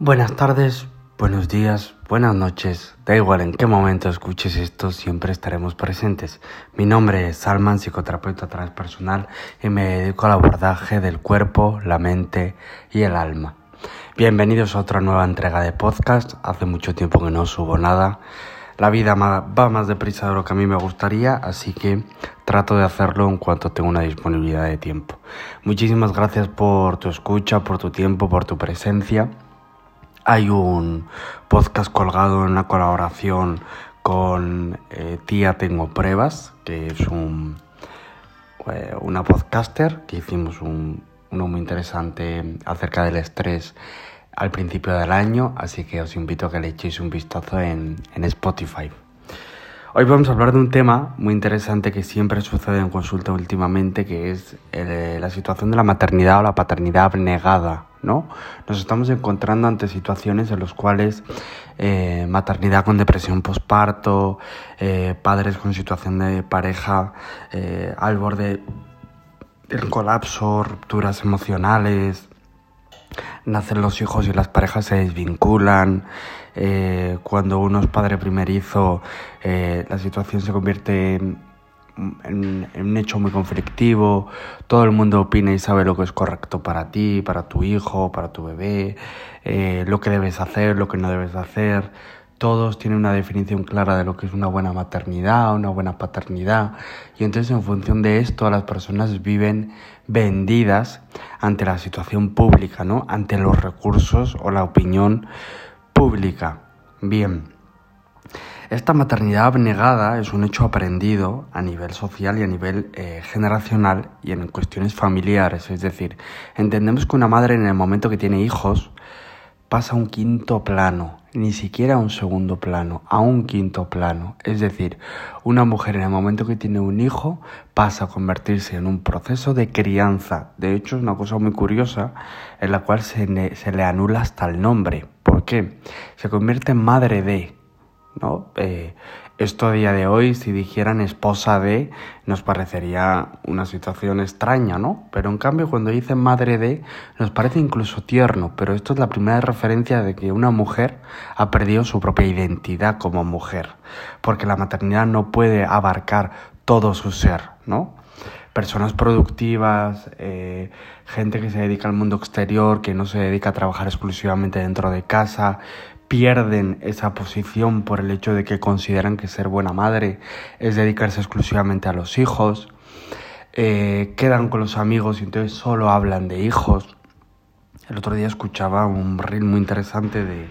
Buenas tardes, buenos días, buenas noches. Da igual en qué momento escuches esto, siempre estaremos presentes. Mi nombre es Salman, psicoterapeuta transpersonal, y me dedico al abordaje del cuerpo, la mente y el alma. Bienvenidos a otra nueva entrega de podcast. Hace mucho tiempo que no subo nada. La vida va más deprisa de lo que a mí me gustaría, así que trato de hacerlo en cuanto tengo una disponibilidad de tiempo. Muchísimas gracias por tu escucha, por tu tiempo, por tu presencia. Hay un podcast colgado en una colaboración con eh, Tía Tengo Pruebas, que es un, eh, una podcaster que hicimos un, uno muy interesante acerca del estrés al principio del año, así que os invito a que le echéis un vistazo en, en Spotify. Hoy vamos a hablar de un tema muy interesante que siempre sucede en consulta últimamente, que es la situación de la maternidad o la paternidad abnegada. ¿no? Nos estamos encontrando ante situaciones en las cuales eh, maternidad con depresión postparto, eh, padres con situación de pareja eh, al borde del colapso, rupturas emocionales, nacen los hijos y las parejas se desvinculan, eh, cuando uno es padre primerizo eh, la situación se convierte en, un hecho muy conflictivo, todo el mundo opina y sabe lo que es correcto para ti, para tu hijo, para tu bebé, eh, lo que debes hacer, lo que no debes hacer. Todos tienen una definición clara de lo que es una buena maternidad, una buena paternidad. Y entonces en función de esto las personas viven vendidas ante la situación pública, ¿no? Ante los recursos o la opinión pública. Bien. Esta maternidad abnegada es un hecho aprendido a nivel social y a nivel eh, generacional y en cuestiones familiares. Es decir, entendemos que una madre en el momento que tiene hijos pasa a un quinto plano, ni siquiera a un segundo plano, a un quinto plano. Es decir, una mujer en el momento que tiene un hijo pasa a convertirse en un proceso de crianza. De hecho, es una cosa muy curiosa en la cual se, le anula hasta el nombre. ¿Por qué? Se convierte en madre de, ¿no? Eh, esto a día de hoy, si dijeran esposa de, nos parecería una situación extraña, ¿no? Pero en cambio, cuando dicen madre de, nos parece incluso tierno. Pero esto es la primera referencia de que una mujer ha perdido su propia identidad como mujer. Porque la maternidad no puede abarcar todo su ser, ¿no? Personas productivas, eh, gente que se dedica al mundo exterior, que no se dedica a trabajar exclusivamente dentro de casa, pierden esa posición por el hecho de que consideran que ser buena madre es dedicarse exclusivamente a los hijos, eh, quedan con los amigos y entonces solo hablan de hijos. El otro día escuchaba un reel muy interesante de,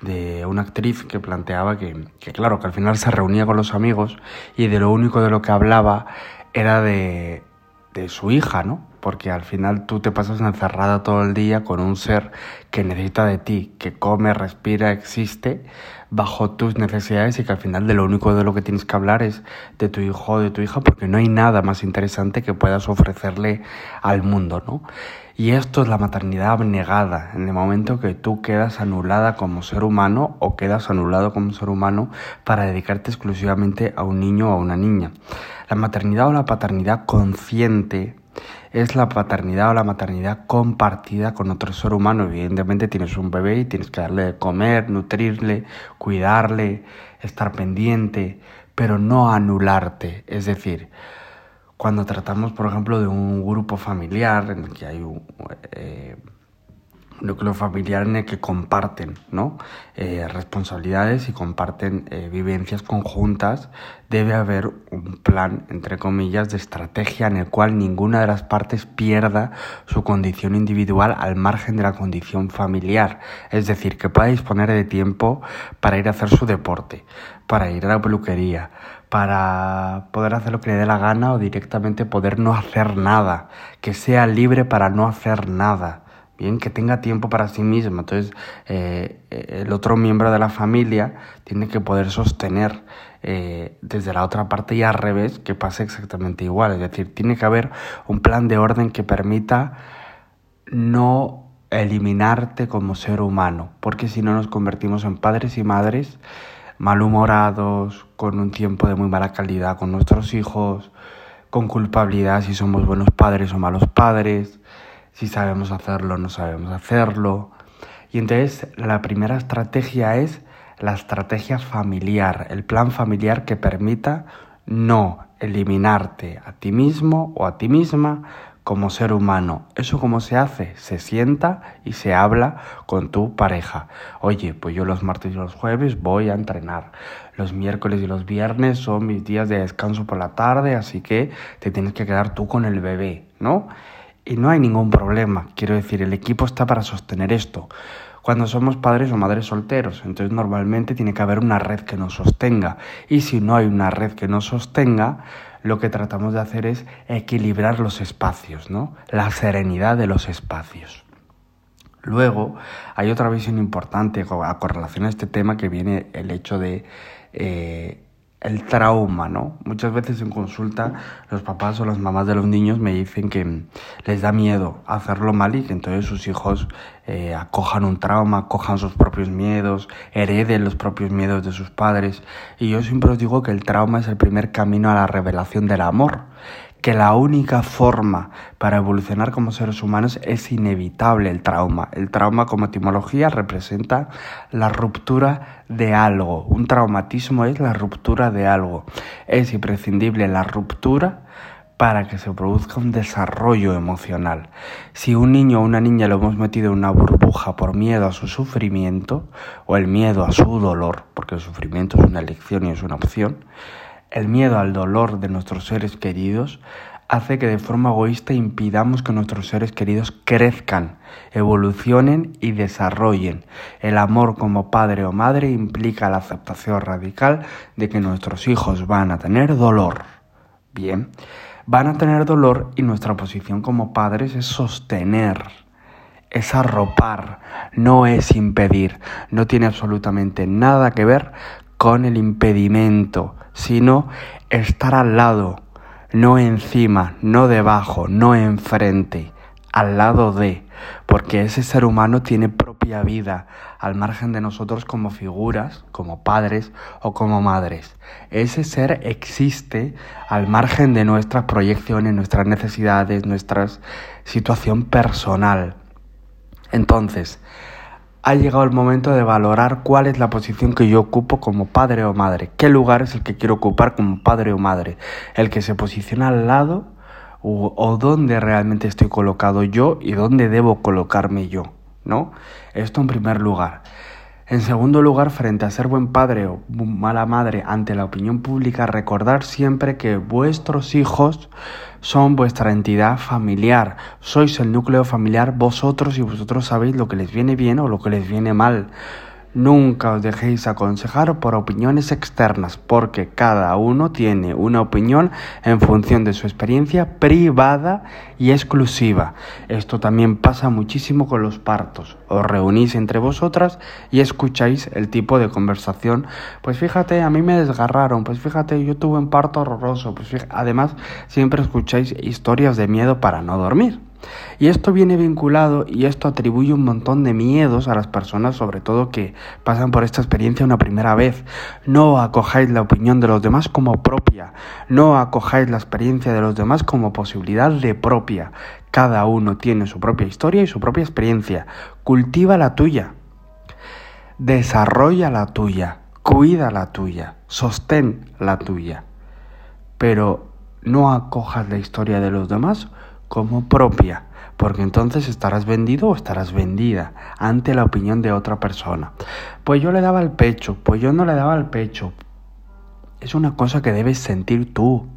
de una actriz que planteaba que, que, claro, que al final se reunía con los amigos y de lo único de lo que hablaba era de, de su hija, ¿no? Porque al final tú te pasas encerrada todo el día con un ser que necesita de ti, que come, respira, existe bajo tus necesidades y que al final de lo único de lo que tienes que hablar es de tu hijo o de tu hija porque no hay nada más interesante que puedas ofrecerle al mundo, ¿no? Y esto es la maternidad abnegada, en el momento que tú quedas anulada como ser humano o quedas anulado como ser humano para dedicarte exclusivamente a un niño o a una niña. La maternidad o la paternidad consciente es la paternidad o la maternidad compartida con otro ser humano. Evidentemente tienes un bebé y tienes que darle de comer, nutrirle, cuidarle, estar pendiente, pero no anularte. Es decir, cuando tratamos, por ejemplo, de un grupo familiar en el que hay un... Eh, núcleo familiar en el que comparten ¿no? Eh, responsabilidades y comparten eh, vivencias conjuntas, debe haber un plan, entre comillas, de estrategia en el cual ninguna de las partes pierda su condición individual al margen de la condición familiar. Es decir, que pueda disponer de tiempo para ir a hacer su deporte, para ir a la peluquería, para poder hacer lo que le dé la gana o directamente poder no hacer nada, que sea libre para no hacer nada bien, que tenga tiempo para sí misma. Entonces, eh, el otro miembro de la familia tiene que poder sostener eh, desde la otra parte y al revés que pase exactamente igual. Es decir, tiene que haber un plan de orden que permita no eliminarte como ser humano, porque si no nos convertimos en padres y madres malhumorados, con un tiempo de muy mala calidad con nuestros hijos, con culpabilidad si somos buenos padres o malos padres, si sabemos hacerlo, no sabemos hacerlo. Y entonces la primera estrategia es la estrategia familiar, el plan familiar que permita no eliminarte a ti mismo o a ti misma como ser humano. ¿Eso cómo se hace? Se sienta y se habla con tu pareja. Oye, pues yo los martes y los jueves voy a entrenar. Los miércoles y los viernes son mis días de descanso por la tarde, así que te tienes que quedar tú con el bebé, ¿no? Y no hay ningún problema. Quiero decir, el equipo está para sostener esto. Cuando somos padres o madres solteros, entonces normalmente tiene que haber una red que nos sostenga. Y si no hay una red que nos sostenga, lo que tratamos de hacer es equilibrar los espacios, ¿no? La serenidad de los espacios. Luego, hay otra visión importante a correlación a este tema que viene el hecho de eh, el trauma, ¿no? Muchas veces en consulta los papás o las mamás de los niños me dicen que les da miedo hacerlo mal y que entonces sus hijos eh, acojan un trauma, acojan sus propios miedos, hereden los propios miedos de sus padres. Y yo siempre os digo que el trauma es el primer camino a la revelación del amor que la única forma para evolucionar como seres humanos es inevitable el trauma. El trauma como etimología representa la ruptura de algo. Un traumatismo es la ruptura de algo. Es imprescindible la ruptura para que se produzca un desarrollo emocional. Si un niño o una niña lo hemos metido en una burbuja por miedo a su sufrimiento o el miedo a su dolor, porque el sufrimiento es una elección y es una opción, el miedo al dolor de nuestros seres queridos hace que de forma egoísta impidamos que nuestros seres queridos crezcan, evolucionen y desarrollen. El amor como padre o madre implica la aceptación radical de que nuestros hijos van a tener dolor. Bien, van a tener dolor y nuestra posición como padres es sostener, es arropar, no es impedir, no tiene absolutamente nada que ver con el impedimento, sino estar al lado, no encima, no debajo, no enfrente, al lado de, porque ese ser humano tiene propia vida al margen de nosotros como figuras, como padres o como madres. Ese ser existe al margen de nuestras proyecciones, nuestras necesidades, nuestra situación personal. Entonces, ha llegado el momento de valorar cuál es la posición que yo ocupo como padre o madre, qué lugar es el que quiero ocupar como padre o madre, el que se posiciona al lado o, dónde realmente estoy colocado yo y dónde debo colocarme yo, ¿no? Esto en primer lugar. En segundo lugar, frente a ser buen padre o mala madre ante la opinión pública, recordar siempre que vuestros hijos son vuestra entidad familiar, sois el núcleo familiar vosotros y vosotros sabéis lo que les viene bien o lo que les viene mal. Nunca os dejéis aconsejar por opiniones externas, porque cada uno tiene una opinión en función de su experiencia privada y exclusiva. Esto también pasa muchísimo con los partos. Os reunís entre vosotras y escucháis el tipo de conversación. Pues fíjate, a mí me desgarraron, pues fíjate, yo tuve un parto horroroso. Pues además, siempre escucháis historias de miedo para no dormir. Y esto viene vinculado y esto atribuye un montón de miedos a las personas, sobre todo que pasan por esta experiencia una primera vez. No acojáis la opinión de los demás como propia, no acojáis la experiencia de los demás como posibilidad de propia. Cada uno tiene su propia historia y su propia experiencia. Cultiva la tuya. Desarrolla la tuya. Cuida la tuya. Sostén la tuya. Pero no acojas la historia de los demás como propia, porque entonces estarás vendido o estarás vendida ante la opinión de otra persona. Pues yo le daba el pecho, pues yo no le daba el pecho. Es una cosa que debes sentir tú.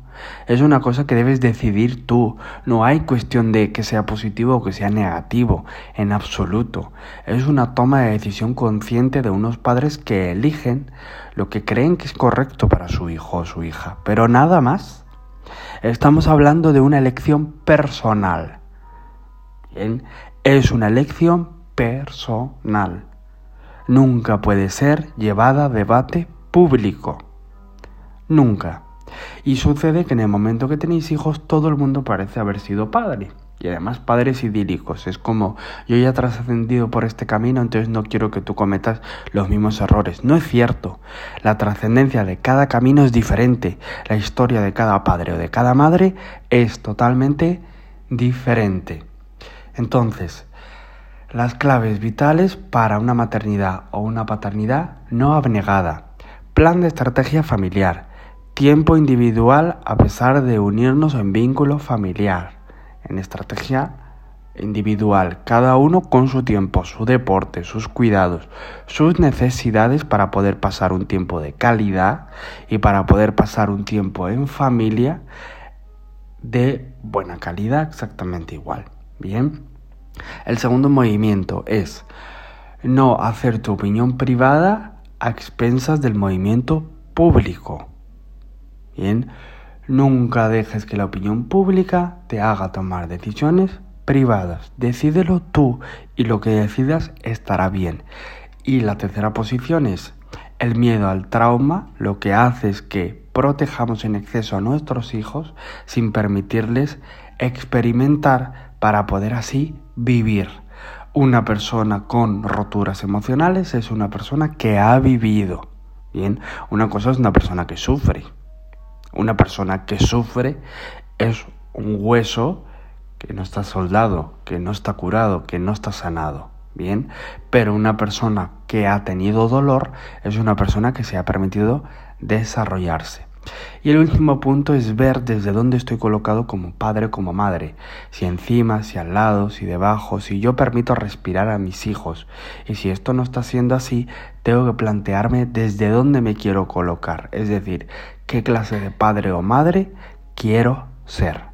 Es una cosa que debes decidir tú. No hay cuestión de que sea positivo o que sea negativo, en absoluto. Es una toma de decisión consciente de unos padres que eligen lo que creen que es correcto para su hijo o su hija, pero nada más. Estamos hablando de una elección personal. Es una elección personal. Nunca puede ser llevada a debate público. Nunca. Y sucede que en el momento que tenéis hijos todo el mundo parece haber sido padre y además padres idílicos. Es como yo ya trascendido por este camino, entonces no quiero que tú cometas los mismos errores. No es cierto. La trascendencia de cada camino es diferente. La historia de cada padre o de cada madre es totalmente diferente. Entonces, Las claves vitales para una maternidad o una paternidad no abnegada. Plan de estrategia familiar. Tiempo individual a pesar de unirnos en vínculo familiar. En estrategia individual, cada uno con su tiempo, su deporte, sus cuidados, sus necesidades para poder pasar un tiempo de calidad y para poder pasar un tiempo en familia de buena calidad exactamente igual. Bien. El segundo movimiento es no hacer tu opinión privada a expensas del movimiento público. Bien, nunca dejes que la opinión pública te haga tomar decisiones privadas. Decídelo tú y lo que decidas estará bien. Y la tercera posición es el miedo al trauma, lo que hace es que protejamos en exceso a nuestros hijos sin permitirles experimentar para poder así vivir. Una persona con roturas emocionales es una persona que ha vivido. Bien, una cosa es una persona que sufre. Una persona que sufre es un hueso que no está soldado, que no está curado, que no está sanado. Bien, pero una persona que ha tenido dolor es una persona que se ha permitido desarrollarse. Y el último punto es ver desde dónde estoy colocado como padre como madre, si encima, si al lado, si debajo, si yo permito respirar a mis hijos. Y si esto no está siendo así, tengo que plantearme desde dónde me quiero colocar, es decir, qué clase de padre o madre quiero ser.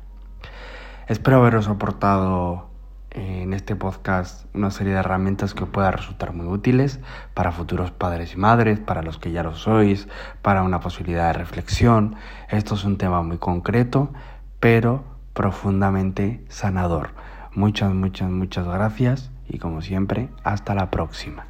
Espero haberos aportado en este podcast una serie de herramientas que puedan resultar muy útiles para futuros padres y madres, para los que ya lo sois, para una posibilidad de reflexión. Esto es un tema muy concreto, pero profundamente sanador. Muchas, muchas, muchas gracias y como siempre, hasta la próxima.